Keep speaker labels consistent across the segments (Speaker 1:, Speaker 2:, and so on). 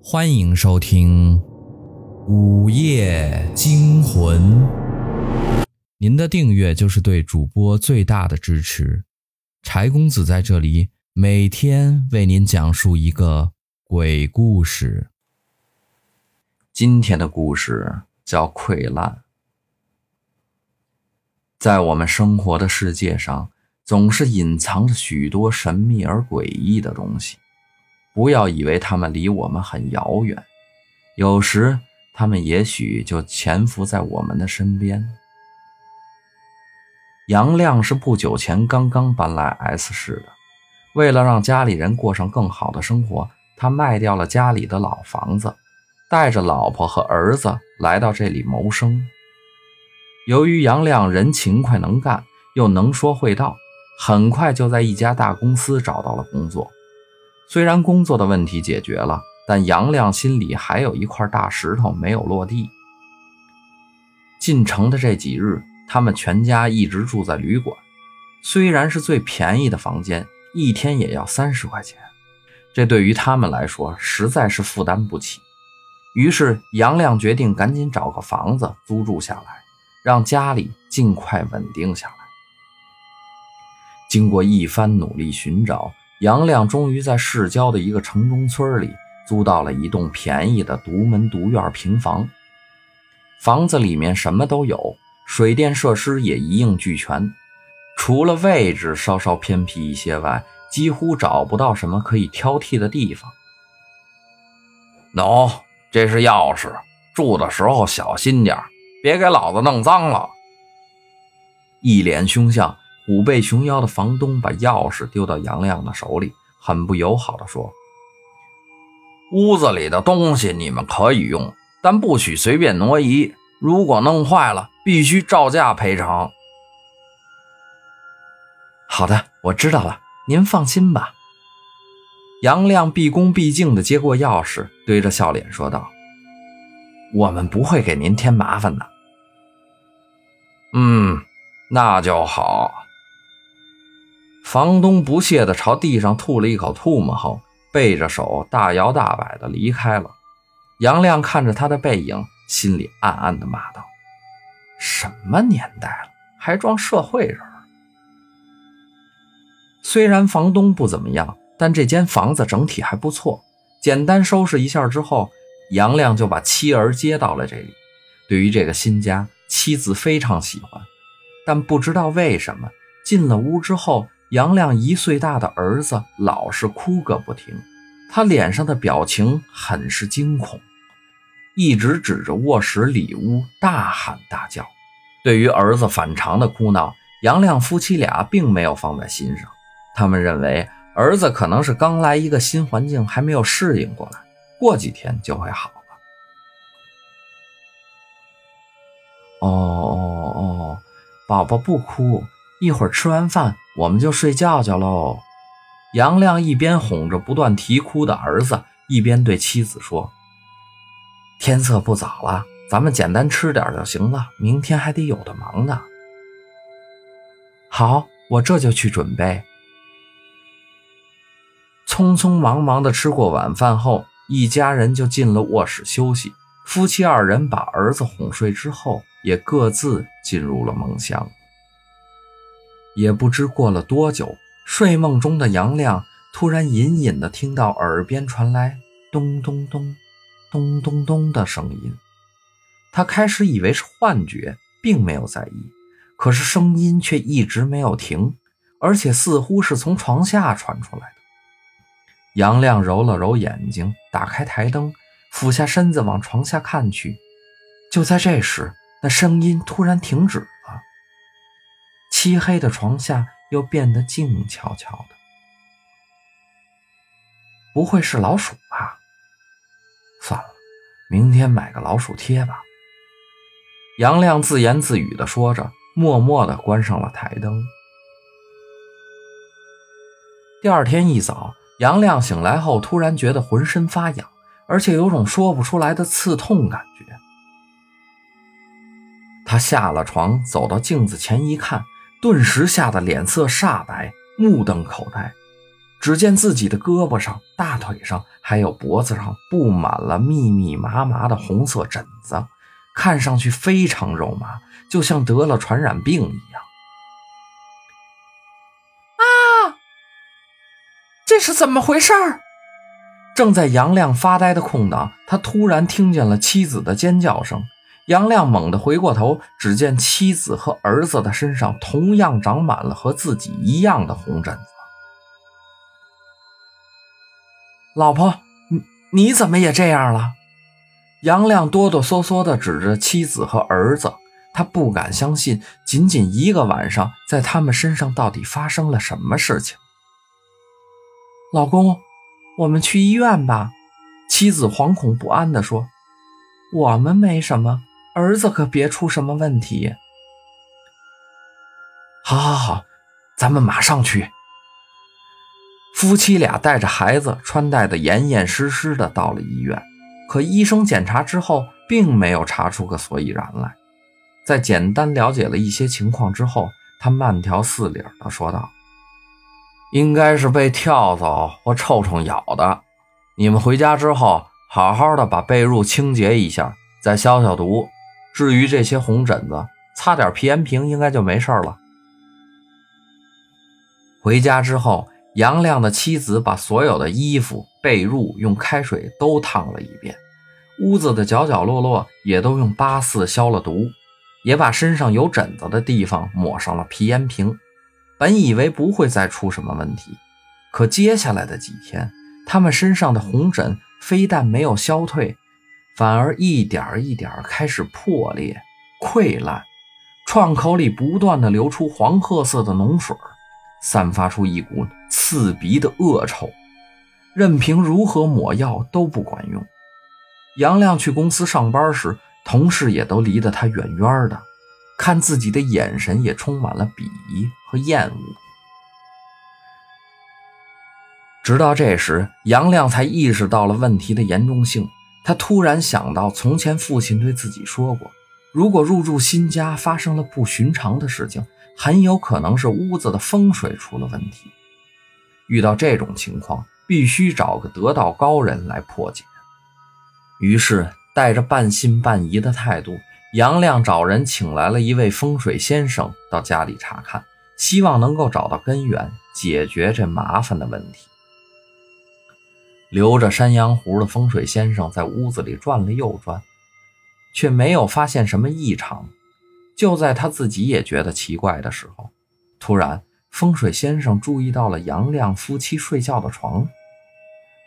Speaker 1: 欢迎收听《午夜惊魂》。您的订阅就是对主播最大的支持。柴公子在这里每天为您讲述一个鬼故事。今天的故事叫《溃烂》。在我们生活的世界上，总是隐藏着许多神秘而诡异的东西。不要以为他们离我们很遥远，有时他们也许就潜伏在我们的身边。杨亮是不久前刚刚搬来 S 市的，为了让家里人过上更好的生活，他卖掉了家里的老房子，带着老婆和儿子来到这里谋生。由于杨亮人勤快能干，又能说会道，很快就在一家大公司找到了工作。虽然工作的问题解决了，但杨亮心里还有一块大石头没有落地。进城的这几日，他们全家一直住在旅馆，虽然是最便宜的房间，一天也要三十块钱，这对于他们来说实在是负担不起。于是杨亮决定赶紧找个房子租住下来，让家里尽快稳定下来。经过一番努力寻找。杨亮终于在市郊的一个城中村里租到了一栋便宜的独门独院平房。房子里面什么都有，水电设施也一应俱全，除了位置稍稍偏僻一些外，几乎找不到什么可以挑剔的地方。
Speaker 2: 喏，这是钥匙，住的时候小心点别给老子弄脏了。
Speaker 1: 一脸凶相。虎背熊腰的房东把钥匙丢到杨亮的手里，很不友好地说：“
Speaker 2: 屋子里的东西你们可以用，但不许随便挪移。如果弄坏了，必须照价赔偿。”“
Speaker 1: 好的，我知道了，您放心吧。”杨亮毕恭毕敬地接过钥匙，堆着笑脸说道：“我们不会给您添麻烦的。”“
Speaker 2: 嗯，那就好。”
Speaker 1: 房东不屑地朝地上吐了一口唾沫后，背着手大摇大摆地离开了。杨亮看着他的背影，心里暗暗地骂道：“什么年代了，还装社会人？”虽然房东不怎么样，但这间房子整体还不错。简单收拾一下之后，杨亮就把妻儿接到了这里。对于这个新家，妻子非常喜欢，但不知道为什么进了屋之后。杨亮一岁大的儿子老是哭个不停，他脸上的表情很是惊恐，一直指着卧室里屋大喊大叫。对于儿子反常的哭闹，杨亮夫妻俩并没有放在心上。他们认为儿子可能是刚来一个新环境，还没有适应过来，过几天就会好了。哦哦哦，宝宝不哭，一会儿吃完饭。我们就睡觉觉喽。杨亮一边哄着不断啼哭的儿子，一边对妻子说：“天色不早了，咱们简单吃点就行了，明天还得有的忙呢。”好，我这就去准备。匆匆忙忙的吃过晚饭后，一家人就进了卧室休息。夫妻二人把儿子哄睡之后，也各自进入了梦乡。也不知过了多久，睡梦中的杨亮突然隐隐地听到耳边传来咚咚咚、咚咚咚的声音。他开始以为是幻觉，并没有在意。可是声音却一直没有停，而且似乎是从床下传出来的。杨亮揉了揉眼睛，打开台灯，俯下身子往床下看去。就在这时，那声音突然停止。漆黑的床下又变得静悄悄的，不会是老鼠吧？算了，明天买个老鼠贴吧。杨亮自言自语的说着，默默的关上了台灯。第二天一早，杨亮醒来后，突然觉得浑身发痒，而且有种说不出来的刺痛感觉。他下了床，走到镜子前一看。顿时吓得脸色煞白，目瞪口呆。只见自己的胳膊上、大腿上还有脖子上布满了密密麻麻的红色疹子，看上去非常肉麻，就像得了传染病一样。
Speaker 3: 啊！这是怎么回事？
Speaker 1: 正在杨亮发呆的空档，他突然听见了妻子的尖叫声。杨亮猛地回过头，只见妻子和儿子的身上同样长满了和自己一样的红疹子。老婆，你你怎么也这样了？杨亮哆哆嗦嗦地指着妻子和儿子，他不敢相信，仅仅一个晚上，在他们身上到底发生了什么事情。老公，我们去医院吧。妻子惶恐不安地说：“我们没什么。”儿子可别出什么问题。好，好，好，咱们马上去。夫妻俩带着孩子，穿戴的严严实实的到了医院。可医生检查之后，并没有查出个所以然来。在简单了解了一些情况之后，他慢条斯理的说道：“应该是被跳蚤或臭虫咬的。你们回家之后，好好的把被褥清洁一下，再消消毒。”至于这些红疹子，擦点皮炎平应该就没事了。回家之后，杨亮的妻子把所有的衣服、被褥用开水都烫了一遍，屋子的角角落落也都用八四消了毒，也把身上有疹子的地方抹上了皮炎平。本以为不会再出什么问题，可接下来的几天，他们身上的红疹非但没有消退。反而一点一点开始破裂、溃烂，创口里不断的流出黄褐色的脓水，散发出一股刺鼻的恶臭，任凭如何抹药都不管用。杨亮去公司上班时，同事也都离得他远远的，看自己的眼神也充满了鄙夷和厌恶。直到这时，杨亮才意识到了问题的严重性。他突然想到，从前父亲对自己说过，如果入住新家发生了不寻常的事情，很有可能是屋子的风水出了问题。遇到这种情况，必须找个得道高人来破解。于是，带着半信半疑的态度，杨亮找人请来了一位风水先生到家里查看，希望能够找到根源，解决这麻烦的问题。留着山羊胡的风水先生在屋子里转了又转，却没有发现什么异常。就在他自己也觉得奇怪的时候，突然，风水先生注意到了杨亮夫妻睡觉的床。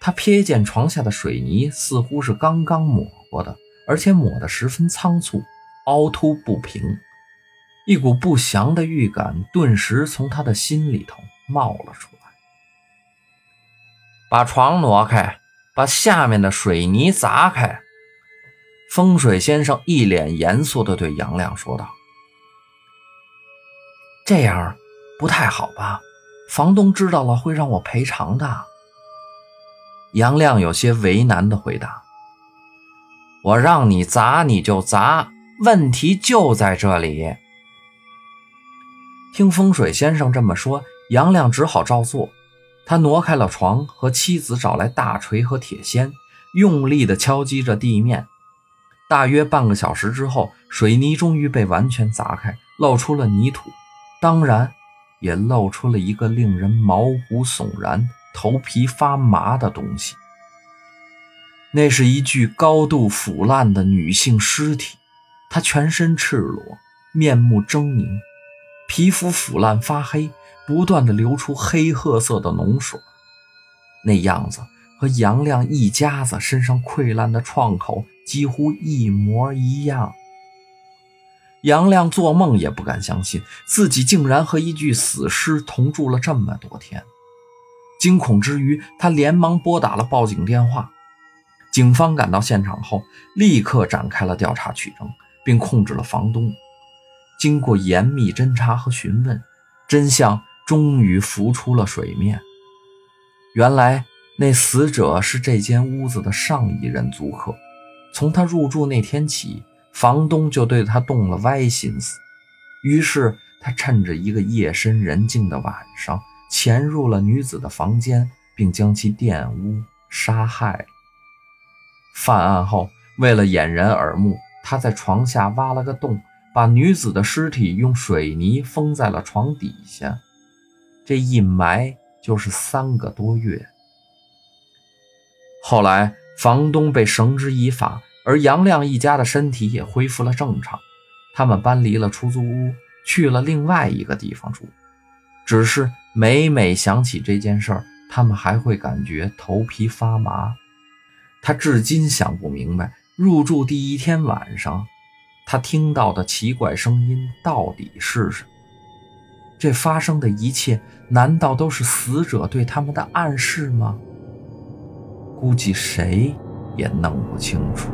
Speaker 1: 他瞥见床下的水泥似乎是刚刚抹过的，而且抹得十分仓促，凹凸不平。一股不祥的预感顿时从他的心里头冒了出来。把床挪开，把下面的水泥砸开。风水先生一脸严肃地对杨亮说道：“这样不太好吧？房东知道了会让我赔偿的。”杨亮有些为难地回答：“我让你砸你就砸，问题就在这里。”听风水先生这么说，杨亮只好照做。他挪开了床，和妻子找来大锤和铁锨，用力地敲击着地面。大约半个小时之后，水泥终于被完全砸开，露出了泥土，当然，也露出了一个令人毛骨悚然、头皮发麻的东西。那是一具高度腐烂的女性尸体，她全身赤裸，面目狰狞，皮肤腐烂发黑。不断的流出黑褐色的脓水，那样子和杨亮一家子身上溃烂的创口几乎一模一样。杨亮做梦也不敢相信，自己竟然和一具死尸同住了这么多天。惊恐之余，他连忙拨打了报警电话。警方赶到现场后，立刻展开了调查取证，并控制了房东。经过严密侦查和询问，真相。终于浮出了水面。原来那死者是这间屋子的上一任租客，从他入住那天起，房东就对他动了歪心思。于是他趁着一个夜深人静的晚上，潜入了女子的房间，并将其玷污杀害。犯案后，为了掩人耳目，他在床下挖了个洞，把女子的尸体用水泥封在了床底下。这一埋就是三个多月。后来，房东被绳之以法，而杨亮一家的身体也恢复了正常。他们搬离了出租屋，去了另外一个地方住。只是每每想起这件事儿，他们还会感觉头皮发麻。他至今想不明白，入住第一天晚上，他听到的奇怪声音到底是什么？这发生的一切，难道都是死者对他们的暗示吗？估计谁也弄不清楚。